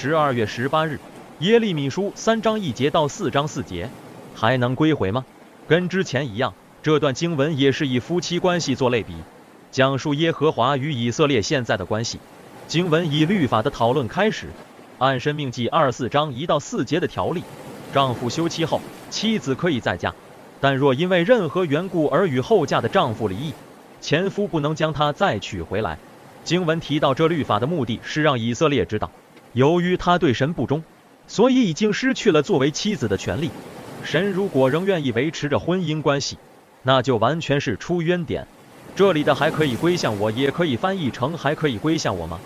十二月十八日，耶利米书三章一节到四章四节，还能归回吗？跟之前一样，这段经文也是以夫妻关系做类比，讲述耶和华与以色列现在的关系。经文以律法的讨论开始，按申命记二四章一到四节的条例，丈夫休妻后，妻子可以再嫁，但若因为任何缘故而与后嫁的丈夫离异，前夫不能将她再娶回来。经文提到这律法的目的是让以色列知道，由于他对神不忠。所以已经失去了作为妻子的权利。神如果仍愿意维持着婚姻关系，那就完全是出于恩典。这里的还可以归向我，也可以翻译成还可以归向我吗？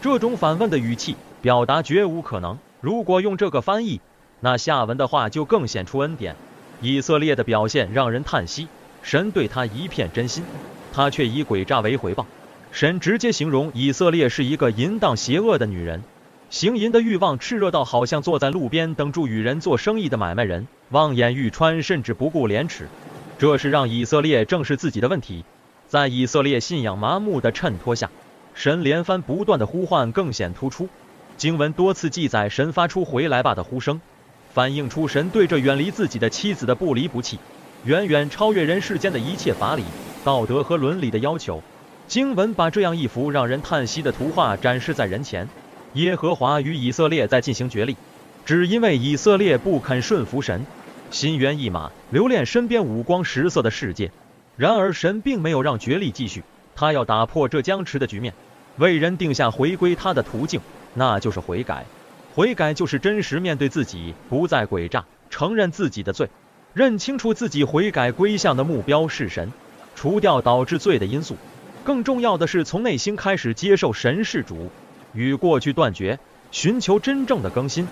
这种反问的语气表达绝无可能。如果用这个翻译，那下文的话就更显出恩典。以色列的表现让人叹息，神对他一片真心，他却以诡诈为回报。神直接形容以色列是一个淫荡邪恶的女人。行淫的欲望炽热到好像坐在路边等住与人做生意的买卖人，望眼欲穿，甚至不顾廉耻。这是让以色列正视自己的问题。在以色列信仰麻木的衬托下，神连番不断的呼唤更显突出。经文多次记载神发出“回来吧”的呼声，反映出神对这远离自己的妻子的不离不弃，远远超越人世间的一切法理、道德和伦理的要求。经文把这样一幅让人叹息的图画展示在人前。耶和华与以色列在进行决力，只因为以色列不肯顺服神，心猿意马，留恋身边五光十色的世界。然而神并没有让决力继续，他要打破这僵持的局面，为人定下回归他的途径，那就是悔改。悔改就是真实面对自己，不再诡诈，承认自己的罪，认清楚自己悔改归向的目标是神，除掉导致罪的因素。更重要的是从内心开始接受神是主。与过去断绝，寻求真正的更新。